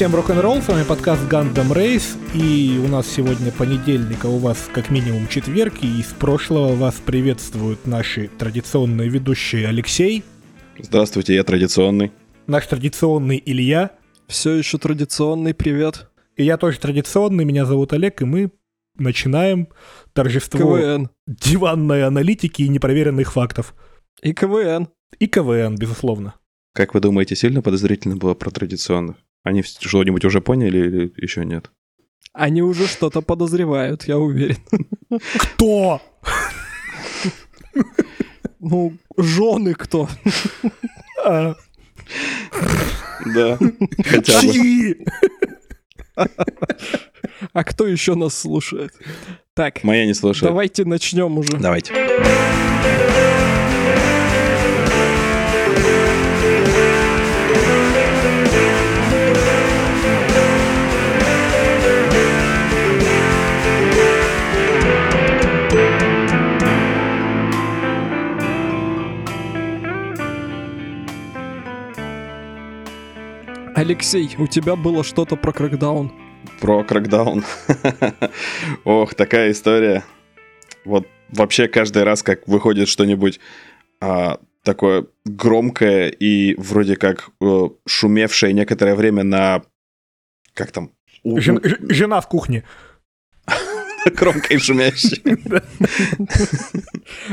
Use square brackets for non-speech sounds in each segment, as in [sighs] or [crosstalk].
Всем рок-н-ролл, с вами подкаст Gundam Race, и у нас сегодня понедельник, а у вас как минимум четверг, и из прошлого вас приветствуют наши традиционные ведущие Алексей. Здравствуйте, я традиционный. Наш традиционный Илья. Все еще традиционный, привет. И я тоже традиционный, меня зовут Олег, и мы начинаем торжество КВН. диванной аналитики и непроверенных фактов. И КВН. И КВН, безусловно. Как вы думаете, сильно подозрительно было про традиционных? Они что-нибудь уже поняли или еще нет? Они уже что-то подозревают, я уверен. Кто? Ну, жены кто? А, Да, хотя бы. А кто еще нас слушает? Так, Моя не слушает. давайте начнем уже. Давайте. Алексей, у тебя было что-то про крэкдаун. Про Крэкдаун. [laughs] Ох, такая история. Вот вообще каждый раз, как выходит что-нибудь а, такое громкое и вроде как э, шумевшее некоторое время на... Как там? У- Жен- ж- Жена в кухне. Громко и шумящее.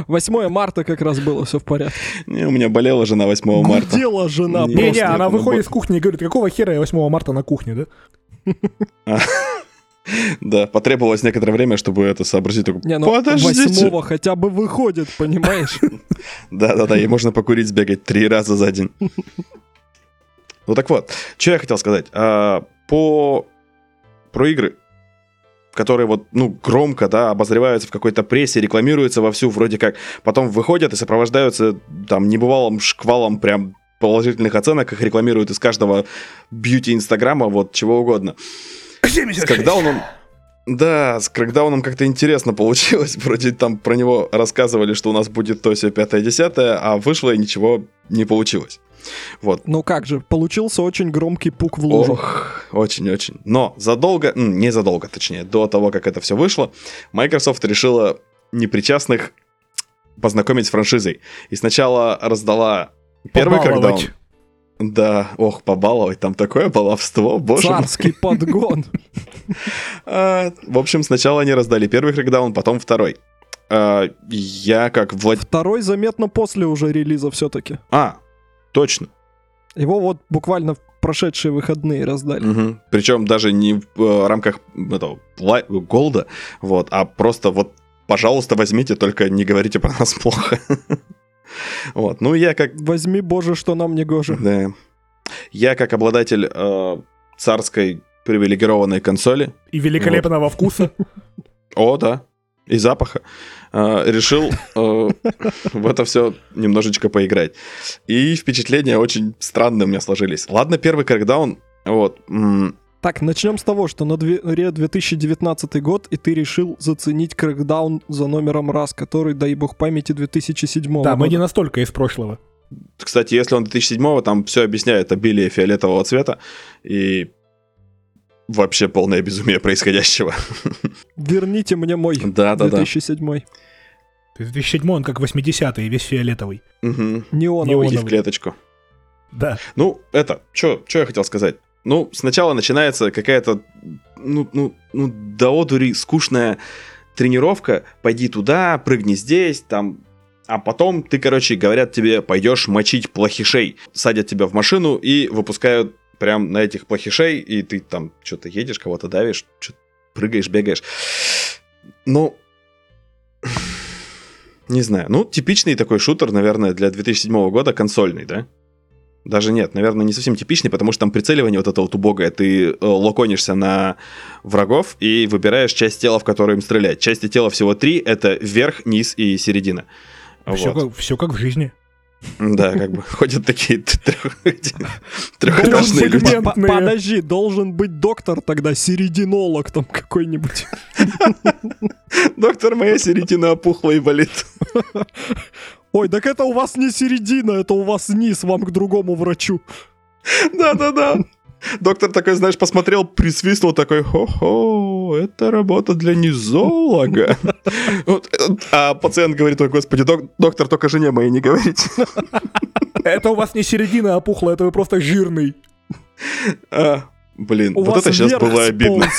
8 марта как раз было все в порядке. Не, у меня болела жена 8 марта. Гудела жена Не, просто. она ну, выходит из кухни и говорит, какого хера я 8 марта на кухне, да? [laughs] Да, потребовалось некоторое время, чтобы это сообразить. Такой, Не, ну Подождите. 8 хотя бы выходит, понимаешь? [laughs] Да-да-да, и можно покурить, сбегать три раза за день. Ну так вот, что я хотел сказать. А, По... Про игры, которые вот, ну, громко, да, обозреваются в какой-то прессе, рекламируются вовсю, вроде как, потом выходят и сопровождаются там небывалым шквалом прям положительных оценок, их рекламируют из каждого бьюти-инстаграма, вот чего угодно. С Крэкдауном... Да, с Крэкдауном как-то интересно получилось. [laughs] Вроде там про него рассказывали, что у нас будет то все 5-10, а вышло и ничего не получилось. Вот. Ну как же, получился очень громкий пук в лужу. Ох, очень-очень. Но задолго, не задолго, точнее, до того, как это все вышло, Microsoft решила непричастных познакомить с франшизой. И сначала раздала первый. Побаловать. Да, ох, побаловать, там такое баловство, боже мой. Царский подгон. [laughs] А, в общем, сначала они раздали первый крэкдаун, потом второй. А, я как влад... Второй заметно после уже релиза все-таки. А, точно. Его вот буквально в прошедшие выходные раздали. Причем даже не в э, рамках этого голда, вот, а просто вот, пожалуйста, возьмите, только не говорите про нас плохо. [laughs] Вот, ну я как Возьми, боже, что нам не гоже. Да. Я как обладатель э, царской привилегированной консоли, И великолепного вкуса. [laughs] о, да, и запаха, э, решил э, в это все немножечко поиграть. И впечатления очень странные у меня сложились. Ладно, первый крэкдаун, вот, м, Так, начнем с того, что на дворе 2019 год, и ты решил заценить крэкдаун за номером раз, который, дай бог памяти, 2007 Да, мы не года. настолько из прошлого. кстати, если он 2007 там все объясняет обилие фиолетового цвета и вообще полное безумие происходящего. Верните мне мой Да-да-да. 2007 То есть 2007 он как 80-й, весь фиолетовый. Мгм. неоновый. Иди в клеточку. Да. Ну, это, что я хотел сказать? Ну, сначала начинается какая-то, ну, ну, ну, до одури скучная тренировка. Пойди туда, прыгни здесь, там. А потом ты, короче, говорят тебе, пойдешь мочить плохишей. Садят тебя в машину и выпускают прям на этих плохишей, и ты там что-то едешь, кого-то давишь, что-то прыгаешь, бегаешь. Ну, [sighs] не знаю. Ну, типичный такой шутер, наверное, для 2007 года, консольный, да? Даже нет, наверное, не совсем типичный, потому что там прицеливание вот это вот убогое. Ты э, локонишься на врагов и выбираешь часть тела, в которую им стрелять. Части тела всего три — это верх, низ и середина. Все, Вот. как, все как в жизни. Да, как бы [laughs] ходят такие трехэтажные [laughs] люди. Подожди, должен быть доктор тогда, серединолог там какой-нибудь. [laughs] Доктор, моя середина опухла и болит. Ой, так это у вас не середина, это у вас низ, вам к другому врачу. Да-да-да. Доктор такой, знаешь, посмотрел, присвистнул такой, хо-хо, это работа для низолога. А пациент говорит, ой, господи, док- доктор, только жене моей не говорите. Это у вас не середина опухла, это вы просто жирный. А, Блин, вот это сейчас было обидно.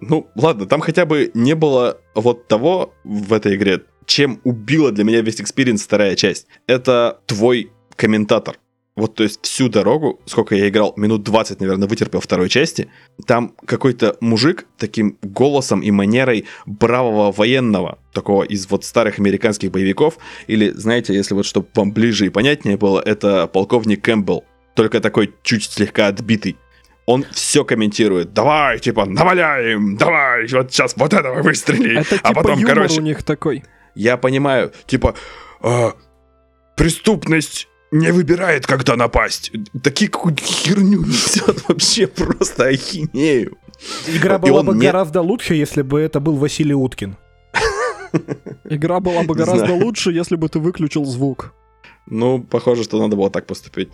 Ну, ладно, там хотя бы не было вот того в этой игре, чем убила для меня весь experience вторая часть. Это твой комментатор. Вот, то есть всю дорогу, сколько я играл, минут 20, наверное, вытерпел второй части, там какой-то мужик таким голосом и манерой бравого военного, такого из вот старых американских боевиков, или, знаете, если вот чтобы вам ближе и понятнее было, это полковник Кэмпбелл, только такой чуть слегка отбитый. Он все комментирует. Давай, типа, наваляем, давай, вот сейчас вот этого выстрели. Это а типа потом, юмор короче, у них такой. я понимаю, типа, а, преступность не выбирает, когда напасть. Такие какую-то херню несет [laughs] вообще просто ахинею. Игра была бы не- гораздо лучше, если бы это был Василий Уткин. [laughs] Игра была бы гораздо лучше, если бы ты выключил звук. Ну, похоже, что надо было так поступить.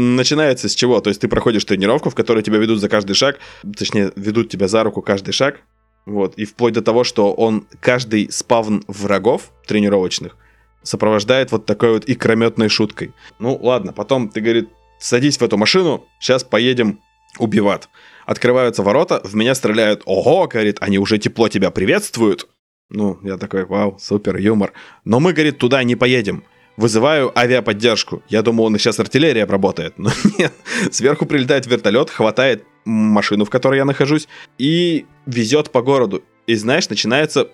Начинается с чего? То есть ты проходишь тренировку, в которой тебя ведут за каждый шаг, точнее, ведут тебя за руку каждый шаг, вот, и вплоть до того, что он каждый спавн врагов тренировочных сопровождает вот такой вот икрометной шуткой. Ну, ладно, потом ты, говорит, садись в эту машину, сейчас поедем убивать. Открываются ворота, в меня стреляют. Ого, говорит, они уже тепло тебя приветствуют. Ну, я такой, вау, супер, юмор. Но мы, говорит, туда не поедем. Вызываю авиаподдержку. Я думал, он сейчас артиллерия обработает. Но [laughs] нет. Сверху прилетает вертолет, хватает машину, в которой я нахожусь, и везет по городу. И знаешь, начинается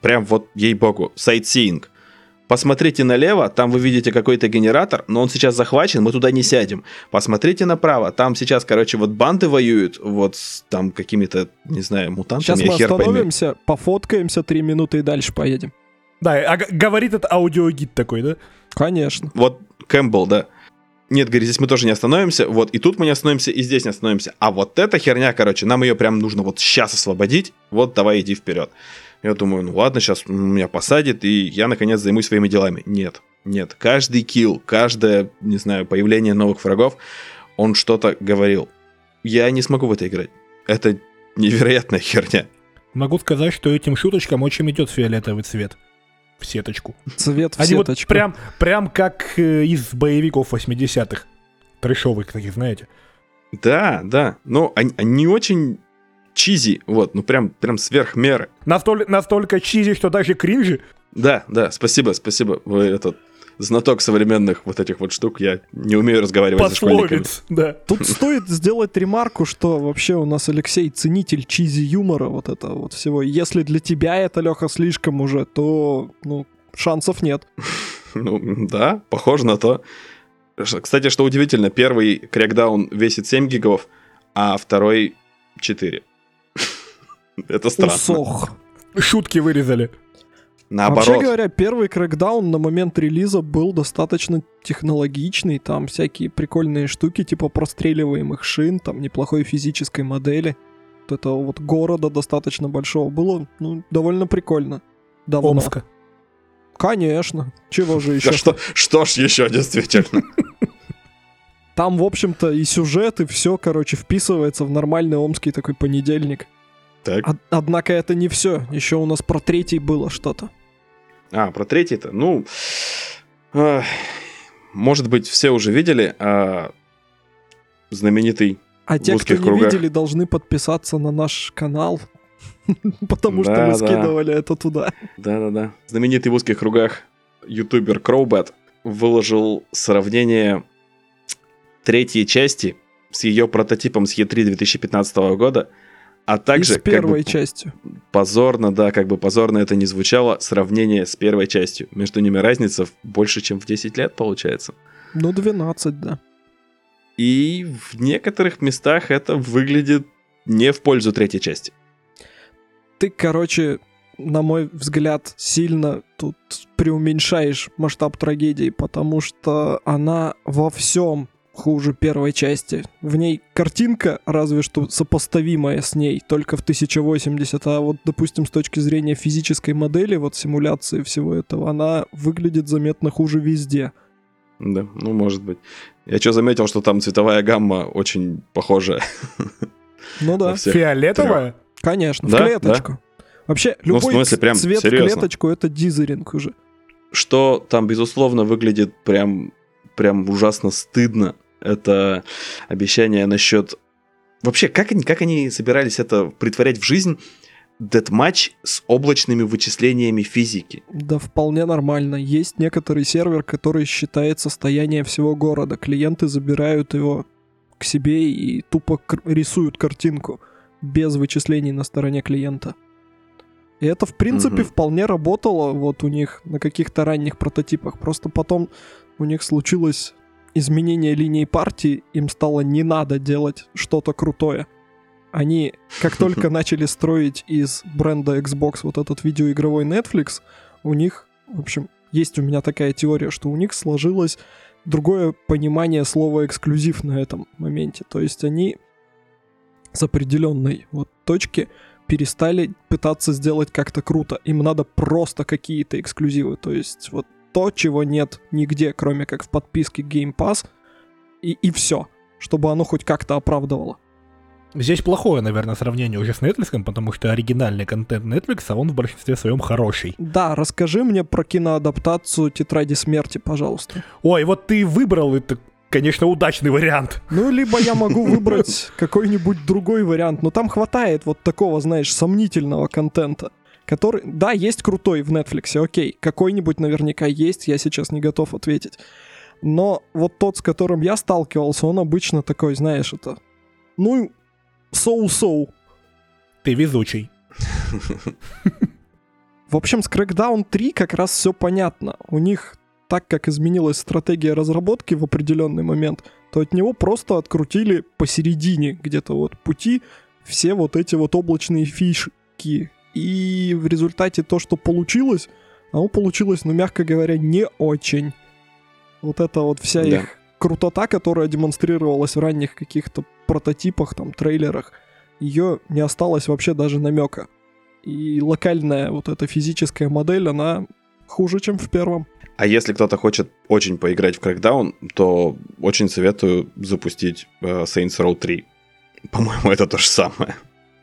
прям вот, ей-богу, сайтсиинг. Посмотрите налево, там вы видите какой-то генератор, но он сейчас захвачен, мы туда не сядем. Посмотрите направо, там сейчас, короче, вот банды воюют, вот с там какими-то, не знаю, мутантами, Сейчас мы хер пойми. остановимся, пофоткаемся три минуты и дальше поедем. Да, а говорит это аудиогид такой, да? Конечно. Вот Кэмпбелл, да. Нет, говорит, здесь мы тоже не остановимся, вот и тут мы не остановимся, и здесь не остановимся. А вот эта херня, короче, нам ее прям нужно вот сейчас освободить, вот давай иди вперед. Я думаю, ну ладно, сейчас меня посадит, и я наконец займусь своими делами. Нет, нет, каждый килл, каждое, не знаю, появление новых врагов, он что-то говорил. Я не смогу в это играть. Это невероятная [laughs] херня. Могу сказать, что этим шуточкам очень идет фиолетовый цвет. В сеточку. Цвет в Они вот сеточку. прям, прям как э, из боевиков 80-х. Трешовых таких, знаете. Да, да, но они, они очень чизи, вот, ну прям, прям сверх меры. Настоль- настолько чизи, что даже кринжи. Да, да, спасибо, спасибо. Вы этот знаток современных вот этих вот штук. Я не умею разговаривать со школьниками. Пословиц, да. Тут стоит сделать ремарку, что вообще у нас Алексей ценитель чизи юмора, вот это вот всего. Если для тебя это, Леха, слишком уже, то, ну, шансов нет. [laughs] Ну, да, похоже на то. Кстати, что удивительно, первый крекдаун весит 7 гигов, а второй 4. [laughs] Это странно. Усох. Шутки вырезали. Наоборот. Вообще говоря, первый крэкдаун на момент релиза был достаточно технологичный, там всякие прикольные штуки, типа простреливаемых шин, там неплохой физической модели. Вот этого вот города достаточно большого было, ну, довольно прикольно. Давно. Омска. Конечно. Чего же еще? Да что, что ж еще, действительно. [laughs] Там, в общем-то, и сюжет, и все, короче, вписывается в нормальный омский такой понедельник. Так. Од- однако это не все. Еще у нас про третий было что-то. А, про третий-то, ну... ах, может быть, все уже видели а, знаменитый... А те, кто не кругах. видели, должны подписаться на наш канал. [laughs] Потому что мы скидывали это туда. Да-да-да. Знаменитый в узких кругах ютубер Кроубет выложил сравнение третьей части с ее прототипом с E3 2015 года, а И также с как бы, первой частью. позорно, да, как бы позорно это не звучало, сравнение с первой частью. Между ними разница больше, чем в 10 лет, получается. Ну, 12, да. И в некоторых местах это выглядит не в пользу третьей части. Ты, короче, на мой взгляд, сильно тут преуменьшаешь масштаб трагедии, потому что она во всем хуже первой части. В ней картинка, разве что сопоставимая с ней, только в 1080, а вот, допустим, с точки зрения физической модели, вот симуляции всего этого, она выглядит заметно хуже везде. Да, ну может быть. Я что заметил, что там цветовая гамма очень похожая. [laughs] Ну да. Фиолетовая? Конечно, в Да, клеточку. Вообще, Ну, в любой смысле, прям цвет серьезно. в клеточку это дизеринг уже. Что там, безусловно, выглядит прям, прям ужасно стыдно. Это обещание насчет... Вообще, как они, как они собирались это притворять в жизнь? Deathmatch с облачными вычислениями физики. Да вполне нормально. Есть некоторый сервер, который считает состояние всего города. Клиенты забирают его к себе и тупо рисуют картинку без вычислений на стороне клиента. И это, в принципе, Мгм. вполне работало вот у них на каких-то ранних прототипах. Просто потом у них случилось изменение линии партии, им стало не надо делать что-то крутое. Они, как [laughs] только начали строить из бренда Xbox вот этот видеоигровой Netflix, у них, в общем, есть у меня такая теория, что у них сложилось другое понимание слова эксклюзив на этом моменте. То есть они с определенной вот точки перестали пытаться сделать как-то круто. Им надо просто какие-то эксклюзивы. То есть вот то, чего нет нигде, кроме как в подписке Game Pass, и, и все, чтобы оно хоть как-то оправдывало. Здесь плохое, наверное, сравнение уже с Netflix, потому что оригинальный контент Netflix, а он в большинстве своем хороший. Да, расскажи мне про киноадаптацию «Тетради смерти», пожалуйста. Ой, вот ты выбрал это, конечно, удачный вариант. Ну, либо я могу выбрать какой-нибудь другой вариант, но там хватает вот такого, знаешь, сомнительного контента, который, да, есть крутой в Netflix, окей, какой-нибудь наверняка есть, я сейчас не готов ответить. Но вот тот, с которым я сталкивался, он обычно такой, знаешь, это, ну, соу-соу. Ты везучий. В общем, с Crackdown 3 как раз все понятно. У них, так как изменилась стратегия разработки в определенный момент, то от него просто открутили посередине где-то вот пути все вот эти вот облачные фишки. И в результате то, что получилось, оно получилось, ну, мягко говоря, не очень. Вот это вот вся Да. их крутота, которая демонстрировалась в ранних каких-то прототипах, там, трейлерах, ее не осталось вообще даже намека. И локальная вот эта физическая модель, она хуже, чем в первом. А если кто-то хочет очень поиграть в Crackdown, то очень советую запустить э, Saints Row 3. По-моему, [laughs] это то же самое.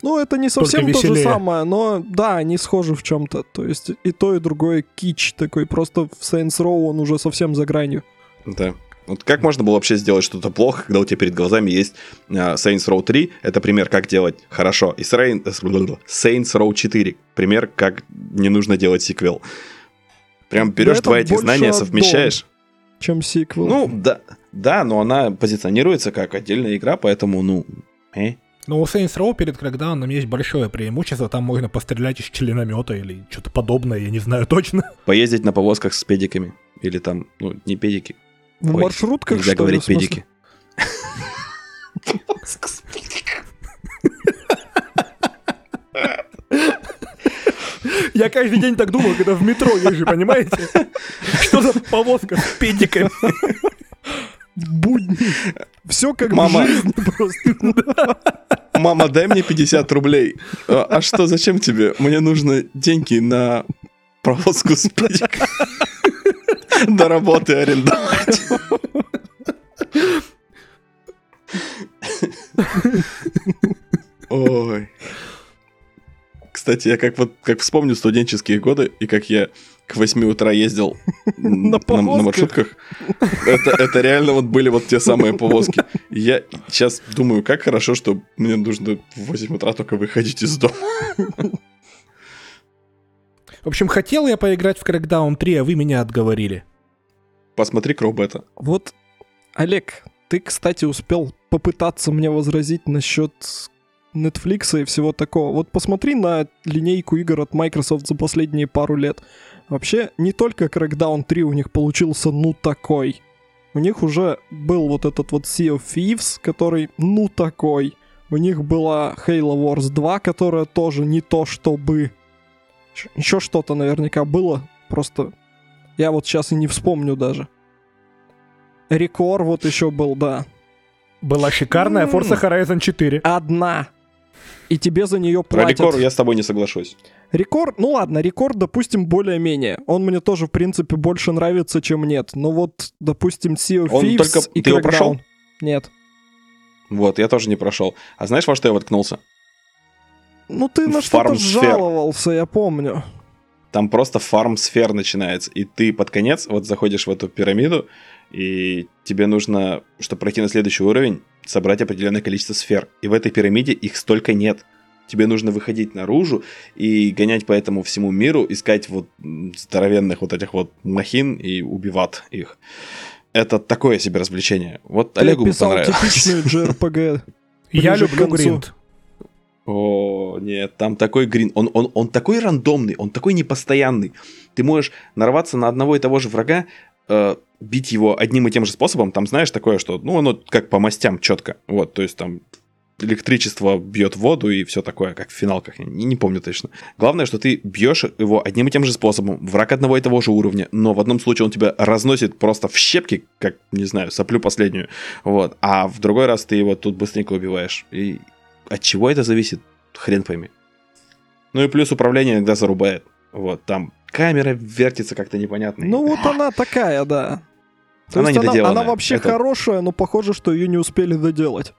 Ну, это не совсем то же самое, но да, они схожи в чем-то. То есть и то, и другое кич такой. Просто в Saints Row он уже совсем за гранью. Да. Вот как можно было вообще сделать что-то плохо, когда у тебя перед глазами есть э, Saints Row 3? Это пример, как делать хорошо. И Sain- Saints Row 4. Пример, как не нужно делать сиквел. Прям берешь два эти больше знания, совмещаешь. Чем сиквел. Ну, да, да, но она позиционируется как отдельная игра, поэтому, ну, э. Но у Saints Row перед Crackdown есть большое преимущество, там можно пострелять из членомета или что-то подобное, я не знаю точно. [laughs] поездить на повозках с педиками. Или там, ну, не педики. в ой, маршрутках, Нельзя что ли, говорить смысле? педики. [laughs] Я каждый день так думаю, когда в метро езжу, понимаете? [laughs] Что за повозка с педиками? Будни. Все как Мама. в жизни просто. [laughs] Мама, дай мне 50 рублей. А, а что, зачем тебе? Мне нужно деньги на провозку с. [laughs] До работы арендовать. [laughs] Ой. Кстати, я как вот как вспомню студенческие годы и как я к 8 утра ездил [laughs] На на, на маршрутках. Это, это реально вот были вот те самые повозки. И Я сейчас думаю, как хорошо, что мне нужно в 8 утра только выходить из дома. [laughs] В общем, хотел я поиграть в Crackdown 3, а вы меня отговорили. Посмотри Кроубета. Вот, Олег, ты, кстати, успел попытаться мне возразить насчет Netflix и всего такого. Вот посмотри на линейку игр от Microsoft за последние пару лет. Вообще, не только Crackdown 3 у них получился ну такой. У них уже был вот этот вот Sea of Thieves, который ну такой. У них была Halo Wars 2, которая тоже не то чтобы. Еще что-то наверняка было, просто я вот сейчас и не вспомню даже. Рекор вот еще был, да. Была шикарная. Forza Horizon 4. Одна. И тебе за нее Про платят. рекорд я с тобой не соглашусь. Рекорд, ну ладно, рекорд, допустим, более-менее. Он мне тоже, в принципе, больше нравится, чем нет. Но вот, допустим, Sea of Он Thieves только- и ты его прошел? Нет. Вот, я тоже не прошел. А знаешь, во что я воткнулся? Ну ты на что-то жаловался, я помню. Там просто фарм-сфер начинается. И ты под конец вот заходишь в эту пирамиду, и тебе нужно, чтобы пройти на следующий уровень, собрать определенное количество сфер. И в этой пирамиде их столько нет. Тебе нужно выходить наружу и гонять по этому всему миру, искать вот здоровенных вот этих вот махин и убивать их. Это такое себе развлечение. Вот Ты Олегу бы описал понравилось. типичную [laughs] JRPG. Я люблю гринд. О, нет, там такой грин. Он, он, он такой рандомный, он такой непостоянный. Ты можешь нарваться на одного и того же врага, э, бить его одним и тем же способом. Там знаешь такое, что, ну, оно как по мастям четко. Вот, то есть там электричество бьет воду и все такое, как в финалках. Я не, не помню точно. Главное, что ты бьешь его одним и тем же способом. Враг одного и того же уровня. Но в одном случае он тебя разносит просто в щепки, как, не знаю, соплю последнюю. Вот. А в другой раз ты его тут быстренько убиваешь. И от чего это зависит, хрен пойми. Ну и плюс управление иногда зарубает. Вот, там камера вертится как-то непонятно. Ну вот [laughs] она такая, да. То Она есть она, недоделанная. она вообще Это- хорошая, но похоже, что ее не успели доделать.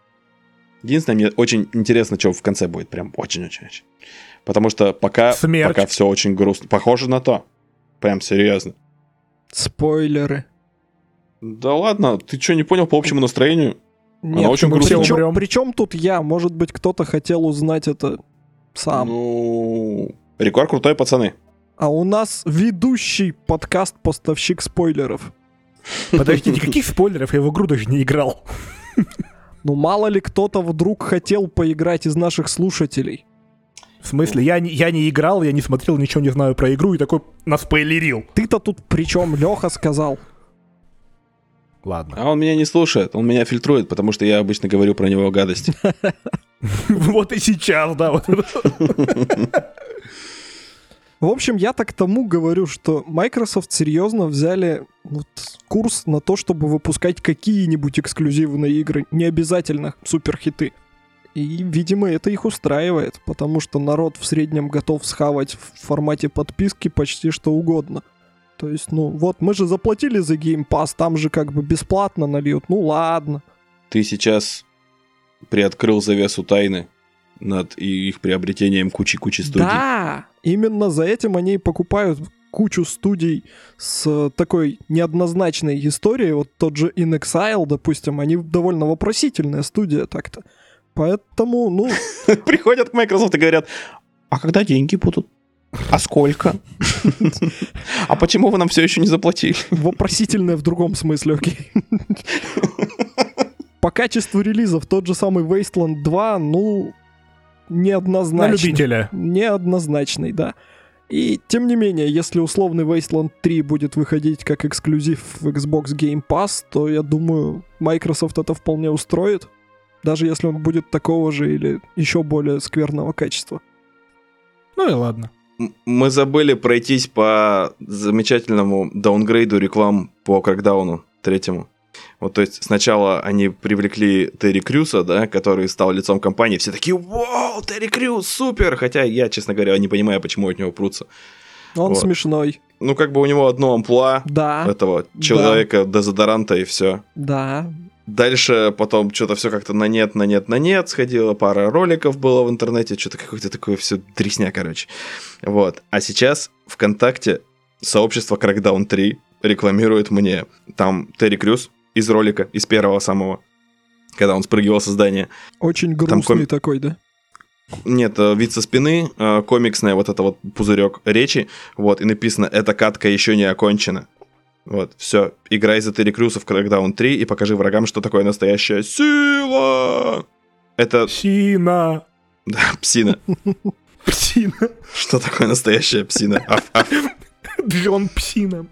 Единственное, мне очень интересно, что в конце будет. Прям очень-очень-очень. Потому что пока, пока все очень грустно. Похоже на то. Прям серьезно. Спойлеры. Да ладно, ты что, не понял по общему настроению? Нет, очень мы грустная. причем, причем тут я? Может быть, кто-то хотел узнать это сам. Ну, рекорд крутой, пацаны. А у нас ведущий подкаст-поставщик спойлеров. Подожди, никаких спойлеров, я в игру даже не играл. Ну, мало ли кто-то вдруг хотел поиграть из наших слушателей. В смысле, я не, я не играл, я не смотрел, ничего не знаю про игру и такой наспойлерил. Ты-то тут причем Леха сказал. Ладно. А он меня не слушает, он меня фильтрует, потому что я обычно говорю про него гадости. [laughs] Вот и сейчас, да. [laughs] В общем, я так тому говорю, что Microsoft серьезно взяли вот курс на то, чтобы выпускать какие-нибудь эксклюзивные игры, не обязательно суперхиты. И, видимо, это их устраивает, потому что народ в среднем готов схавать в формате подписки почти что угодно. То есть, ну вот, мы же заплатили за Game Pass, там же как бы бесплатно нальют, ну ладно. Ты сейчас приоткрыл завесу тайны над их приобретением кучи-кучи студий. Да, именно за этим они и покупают кучу студий с э, такой неоднозначной историей. Вот тот же In Exile, допустим, они довольно вопросительная студия так-то. Поэтому, ну, [laughs] Приходят к Microsoft и говорят, а когда деньги будут? А сколько? [laughs] А почему вы нам все еще не заплатили? вопросительная в другом смысле, окей. [laughs] По качеству релизов тот же самый Wasteland 2, ну, На неоднозначный. любителя. Неоднозначный, да. И тем не менее, если условный Wasteland 3 будет выходить как эксклюзив в Xbox Game Pass, то я думаю, Microsoft это вполне устроит. Даже если он будет такого же или еще более скверного качества. Ну и ладно. Мы забыли пройтись по замечательному даунгрейду реклам по кракдауну третьему. Вот, то есть сначала они привлекли Терри Крюса, да, который стал лицом компании. Все такие, вау, Терри Крюс, супер! Хотя я, честно говоря, не понимаю, почему от него прутся. Он Вот. смешной. Ну, как бы у него одно амплуа Да, этого человека, дезодоранта и все. да. Дальше потом что-то все как-то на нет, на нет, на нет сходило, пара роликов было в интернете, что-то какое-то такое все дресня, короче. Вот. А сейчас ВКонтакте сообщество Crackdown 3 рекламирует мне там Терри Крюс из ролика, из первого самого, когда он спрыгивал со здания. Очень Там грустный ком- такой, да? Нет, э, вид со спины, э, комиксная вот это вот пузырек речи, вот, и написано «Эта катка еще не окончена». Вот, все, играй за Терри Крюса в Crackdown 3 и покажи врагам, что такое настоящая сила. Это, Псина. [laughs] да, псина. Псина. Что такое настоящая псина? Джон Псина.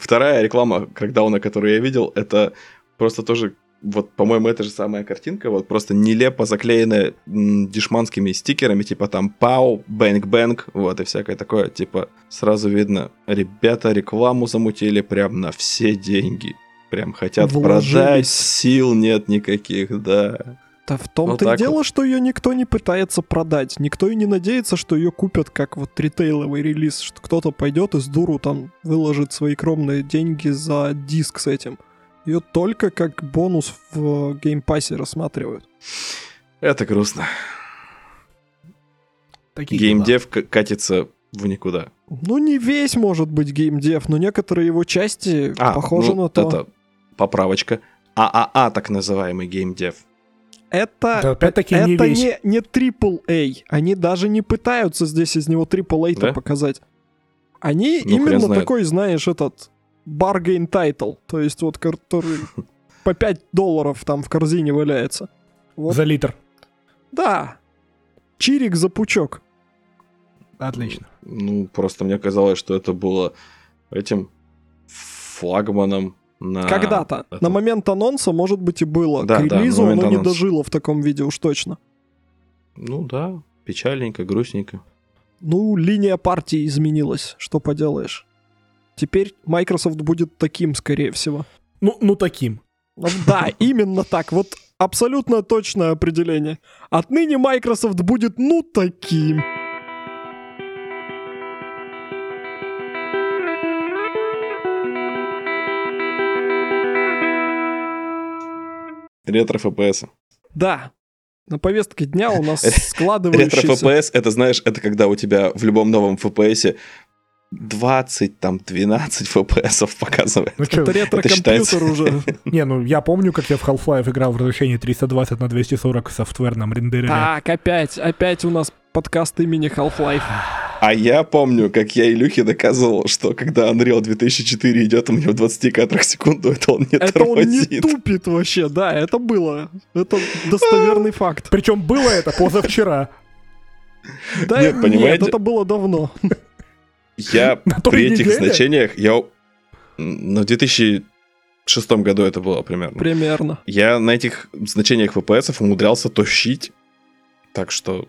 Вторая реклама Crackdown, которую я видел, это просто тоже, вот, по-моему, это же самая картинка, вот просто нелепо заклеенная м, дешманскими стикерами, типа там пау, бэнк бэнк, вот, и всякое такое, типа, сразу видно, ребята рекламу замутили прям на все деньги. Прям хотят Вложились. продать, сил нет никаких, да. Да в том-то Вот и дело, что ее никто не пытается продать. Никто и не надеется, что ее купят как вот ритейловый релиз, что кто-то пойдет и с дуру там выложит свои кромные деньги за диск с этим. Ее только как бонус в геймпассе рассматривают. Это грустно. Такие дела. Геймдев к- катится в никуда. Ну, не весь может быть геймдев, но некоторые его части А, похожи ну, на то. это поправочка. AAA, так называемый геймдев. Это, Да, опять-таки не это весь. не, не AAA. Они даже не пытаются здесь из него AAA-то Да? показать. Они Ну, именно такой, знаешь, этот bargain title, то есть вот который [laughs] по 5 долларов там в корзине валяется. Вот. За литр. Да. Чирик за пучок. Отлично. Ну, просто мне казалось, что это было этим флагманом на... Когда-то. это- На момент анонса, может быть, и было. Да, К релизу оно не анонса. дожило в таком виде уж точно. Ну да, печальненько, грустненько. Ну, линия партии изменилась, что поделаешь. Теперь Microsoft будет таким, скорее всего. Ну, ну таким. Ну, Да, [laughs] именно так. Вот абсолютно точное определение. Отныне Microsoft будет ну таким. Ретро ФПС. Да. На повестке дня у нас Ретро складывающийся... ФПС, это знаешь, это когда у тебя в любом новом ФПСе 20, там, 12 ФПСов показывает. Ну что, Это ретро-компьютер считается. уже. [laughs] не, ну я помню, как я в Half-Life играл в разрешении 320 на 240 в софтверном рендерере. Так, опять, опять у нас подкаст имени Half-Life. А я помню, как я Илюхе доказывал, что когда Unreal 2004 идет у меня в 20 кадрах в секунду, это он не Это он не тормозит. тупит вообще, да, это было. Это достоверный факт. Причем было это позавчера. Да, Нет, нет, понимаете? это было давно. Я [laughs] при этих неделе? значениях, я... Ну, в 2006 году это было примерно. Примерно. Я на этих значениях ФПСов умудрялся тащить. Так что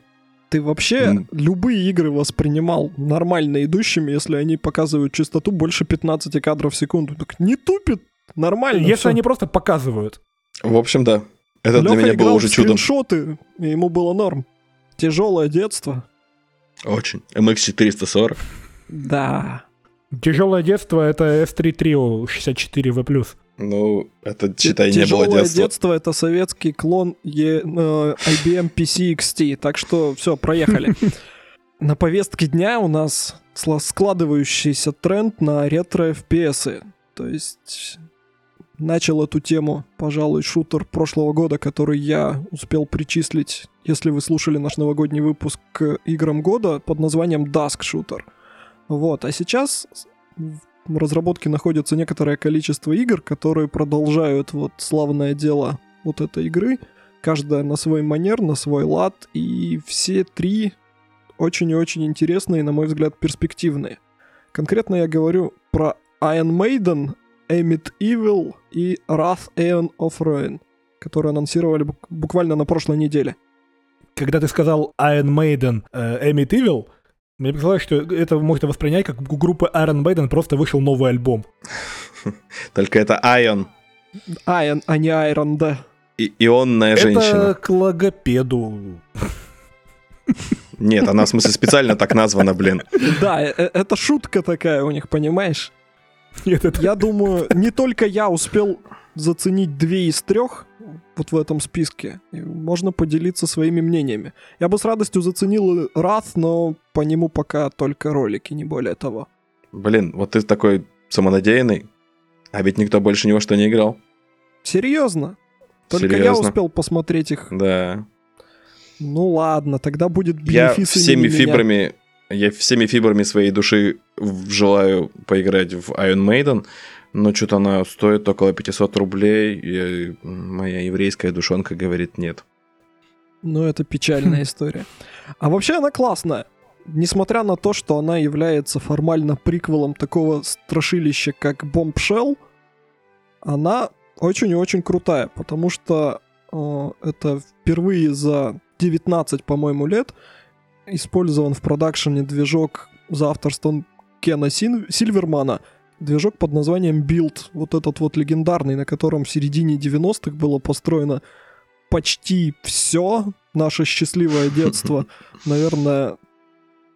Ты вообще М. любые игры воспринимал нормально идущими, если они показывают частоту больше 15 кадров в секунду. Так не тупит, нормально. Если всё. они просто показывают. В общем, да. Это для Лёха меня было уже чудом. скриншоты, и ему было норм. Тяжелое детство. Очень. MX440. Да. Тяжелое детство это S3 Trio 64V+. Ну, это, считай, не было Тяжелое детства. детство это советский клон Е- э, IBM PC XT. Так что все, проехали. [laughs] На повестке дня у нас складывающийся тренд на ретро FPS. То есть начал эту тему, пожалуй, шутер прошлого года, который я успел причислить, если вы слушали наш новогодний выпуск к играм года под названием Dusk Shooter. Вот, а сейчас в разработке находится некоторое количество игр, которые продолжают вот славное дело вот этой игры, каждая на свой манер, на свой лад, и все три очень и очень интересные, на мой взгляд, перспективные. Конкретно я говорю про Iron Maiden, Emit Evil и Wrath Aeon of Ruin, которые анонсировали бук- буквально на прошлой неделе. Когда ты сказал Iron Maiden, э, Emmett Evil, мне показалось, что это можно воспринять как у группы Iron Maiden просто вышел новый альбом. [laughs] Только это Ion. Iron, а не Iron, да. И ионная Это женщина. к логопеду. Нет, она в смысле специально так названа, блин. [laughs] Да, э- это шутка такая у них, понимаешь? Нет, это... Я думаю, не только я успел заценить две из трех вот в этом списке. И можно поделиться своими мнениями. Я бы с радостью заценил и Wrath, но по нему пока только ролики, не более того. Блин, вот ты такой самонадеянный, а ведь никто больше ни во что не играл. Серьезно? Только я Серьезно? успел посмотреть их. Да. Ну ладно, тогда будет Я всеми меня. фибрами, я всеми фибрами своей души желаю поиграть в Iron Maiden, но что-то она стоит около 500 рублей, и моя еврейская душонка говорит нет. Ну, это печальная [laughs] история. А вообще она классная. Несмотря на то, что она является формально приквелом такого страшилища, как Bombshell, она очень и очень крутая, потому что э, это впервые за 19, по-моему, лет использован в продакшене движок за авторством Кена Син- Сильвермана, движок под названием Build, вот этот вот легендарный, на котором в середине 90-х было построено почти все наше счастливое детство. [laughs] Наверное,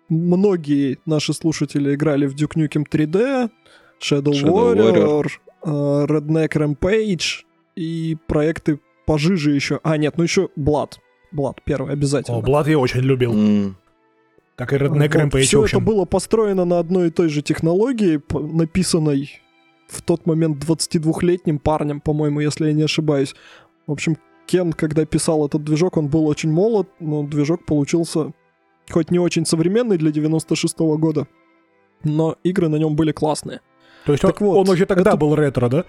многие наши слушатели играли в Duke Nukem 3D, Shadow, Shadow Warrior, э, Redneck Rampage и проекты пожиже еще. А, нет, ну еще Blood. Blood первый, обязательно. О, Блад я очень любил. М, Как и Redneck Rampage, Все это было построено на одной и той же технологии, написанной в тот момент 22-летним парнем, по-моему, если я не ошибаюсь. В общем, Кен, когда писал этот движок, он был очень молод, но движок получился хоть не очень современный для 96 года, но игры на нем были классные. То есть он, Так вот, он уже тогда это- был ретро, да?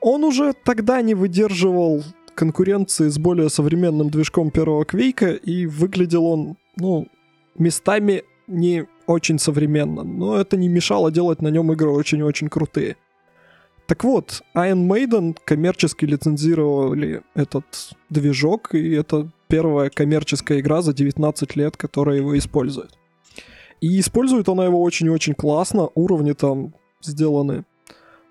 Он уже тогда не выдерживал конкуренции с более современным движком первого Квейка, и выглядел он, ну, местами не очень современно, но это не мешало делать на нем игры очень-очень крутые. Так вот, Iron Maiden коммерчески лицензировали этот движок, и это первая коммерческая игра за 19 лет, которая его использует. И использует она его очень-очень классно, уровни там сделаны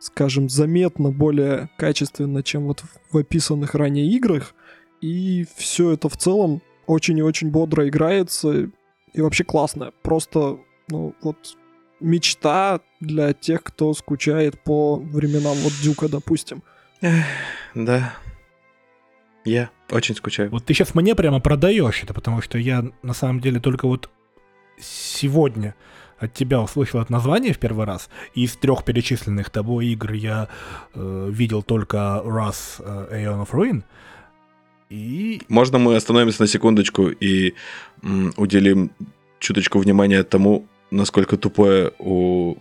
скажем, заметно более качественно, чем вот в описанных ранее играх. И все это в целом очень и очень бодро играется и вообще классно. Просто, ну, вот мечта для тех, кто скучает по временам вот Дюка, допустим. Да. Я очень скучаю. Вот ты сейчас мне прямо продаешь это, потому что я на самом деле только вот сегодня от тебя услышал это название в первый раз. И из трех перечисленных тобой игр я э, видел только раз э, Aeon of Ruin. И Можно мы остановимся на секундочку и м, уделим чуточку внимания тому, насколько тупое у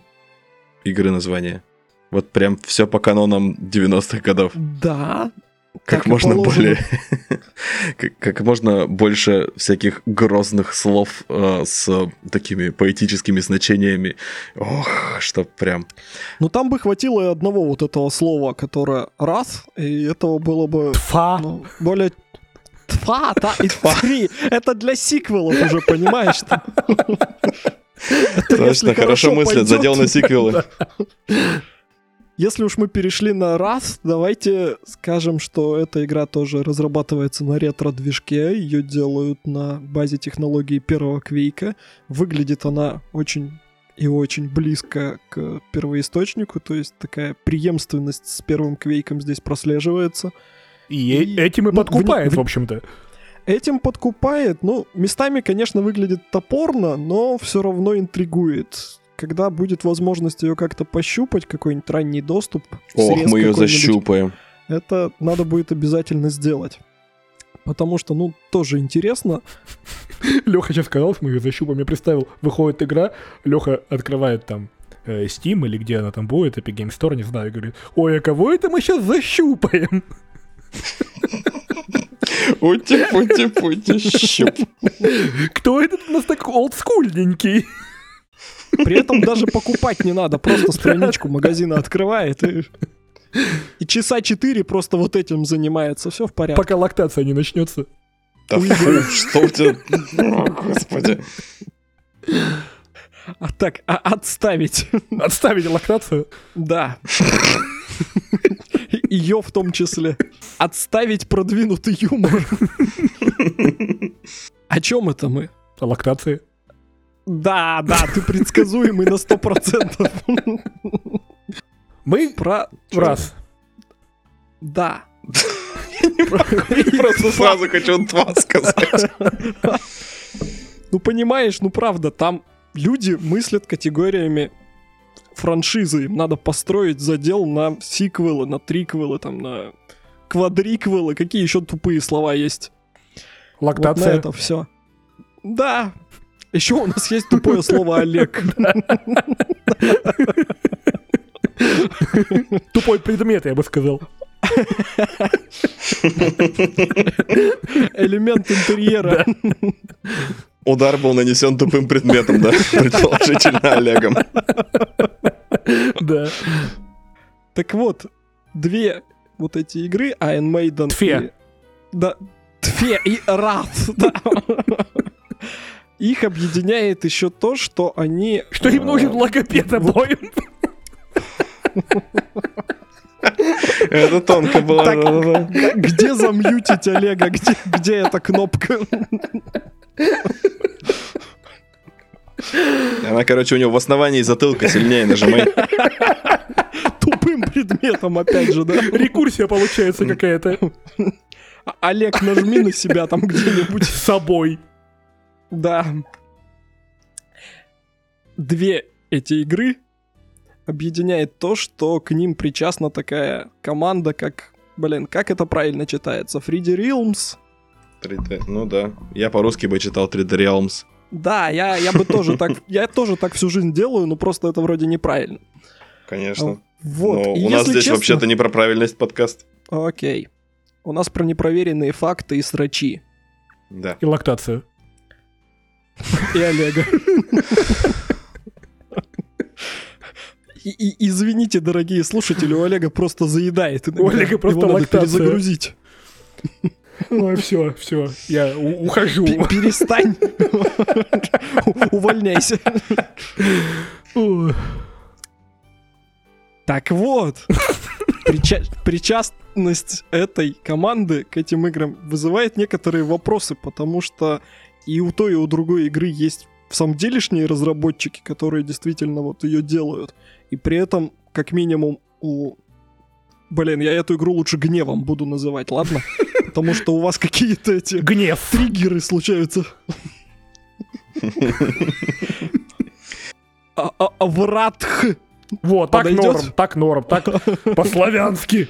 игры название. Вот прям все по канонам 90-х годов. Да, Как можно более... [laughs] как, как можно больше всяких грозных слов э, с такими поэтическими значениями. Ох, что прям... ну там бы хватило и одного вот этого слова, которое раз, и этого было бы Тфа! Ну, более... Тфа, та, и три. Это для сиквелов уже, понимаешь? [laughs] Точно, хорошо мыслят, задел на сиквелы. [laughs] Если уж мы перешли на раз, давайте скажем, что эта игра тоже разрабатывается на ретро-движке. Ее делают на базе технологии первого Квейка. Выглядит она очень и очень близко к первоисточнику, то есть такая преемственность с первым Квейком здесь прослеживается. И, И- этим и ну, подкупает, в- в общем-то. Этим подкупает, ну, местами, конечно, выглядит топорно, но все равно интригует. Когда будет возможность ее как-то пощупать, какой-нибудь ранний доступ, Ох, мы ее защупаем. это надо будет обязательно сделать. Потому что, ну, тоже интересно. [laughs] Леха сейчас сказал, что мы ее защупаем. Я представил, выходит игра, Леха открывает там э, Steam или где она там будет, Epic Game Store, не знаю, и говорит, ой, а кого это мы сейчас защупаем? [laughs] Ути-пути-пути, щуп. Кто этот у нас так олдскульненький? При этом [laughs] даже покупать не надо, просто страничку магазина открывает и... И часа четыре просто вот этим занимается, все в порядке. Пока лактация не начнется. Да фу, что у тебя... О, Господи. А так, а отставить. Отставить лактацию. Да. Ее в том числе. Отставить продвинутый юмор. [laughs] О чем это мы? Лактации. Да, да, ты предсказуемый на 100%. Мы Про... раз. Да. Просто сразу хочу два сказать. Ну понимаешь, ну правда, там люди мыслят категориями франшизы. Им надо построить задел на сиквелы, на триквелы, там, на квадриквелы. Какие еще тупые слова есть? Вот Лактация. это все. Да. Еще у нас есть тупое слово Олег. Тупой предмет, я бы сказал. Элемент интерьера. Удар был нанесен тупым предметом, да? Предположительно Олегом. Да. Так вот, две вот эти игры, Iron Maiden Тфе. и... Да, Тфе и Рат, да. Их объединяет еще то, что они... Что им э, нужен логопед обоим? Это тонко было. Так, да-да-да. Где замьютить Олега? Где, где эта кнопка? Она, короче, у него в основании затылка сильнее нажимай. Тупым предметом, опять же, да? Рекурсия получается какая-то. Олег, нажми на себя там где-нибудь. С собой. Да. Две эти игры объединяет то, что к ним причастна такая команда, как... Блин, как это правильно читается? Фриди Realms? 3D, ну да. Я по-русски бы читал 3D Realms. Да, я, я бы тоже так... [laughs] Я тоже так всю жизнь делаю, но просто это вроде неправильно. Конечно. Вот. Но у нас здесь честно- вообще-то не про правильность подкаст. Окей. У нас про непроверенные факты и срачи. Да. И лактацию. И Олега. И, и- извините, дорогие слушатели, у Олега просто заедает. иногда. У Олега просто Его надо лактация. перезагрузить. Ну все, все, я ухожу. Пе- Перестань. Увольняйся. Так вот, прича- причастность этой команды к этим играм вызывает некоторые вопросы, потому что и у той, и у другой игры есть в самом делешние разработчики, которые действительно вот ее делают. И при этом, как минимум, у... Блин, я эту игру лучше гневом буду называть, ладно? [laughs] Потому что у вас какие-то эти Гнев. триггеры случаются. А- а- Авратх. Вот, так норм, так норм, [laughs] так по-славянски.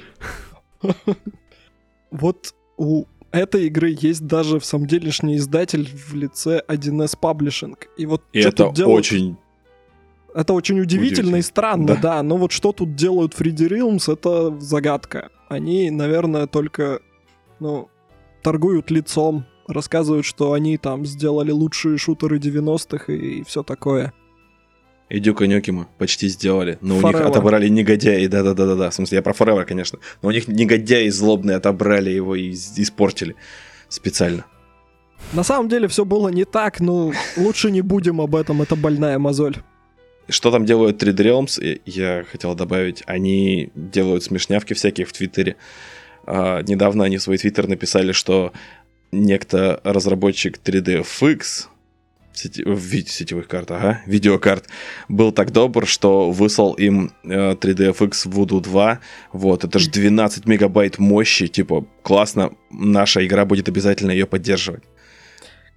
Вот у этой игры есть даже в самом делешний издатель в лице 1С Publishing. И вот И что это тут делают- очень... Это очень удивительно удивительно. и странно, Да. да. Но вот что тут делают Фриди Realms, это загадка. Они, наверное, только, ну, торгуют лицом, рассказывают, что они там сделали лучшие шутеры 90-х и, все такое. И Дюка Нёкима почти сделали. Но у них Forever. отобрали негодяи. Да-да-да-да. В смысле, я про Forever, конечно. Но у них негодяи злобные отобрали его и испортили. Специально. На самом деле все было не так, но лучше не будем об этом, это больная мозоль. Что там делают 3D Realms? Я хотел добавить, они делают смешнявки всякие в Твиттере. А, недавно они в свой Твиттер написали, что некто разработчик 3DFX сети- в сетевых карт, ага, видеокарт, был так добр, что выслал им э, 3DFX Voodoo 2. Вот, это же 12 мегабайт мощи, типа, классно, наша игра будет обязательно ее поддерживать.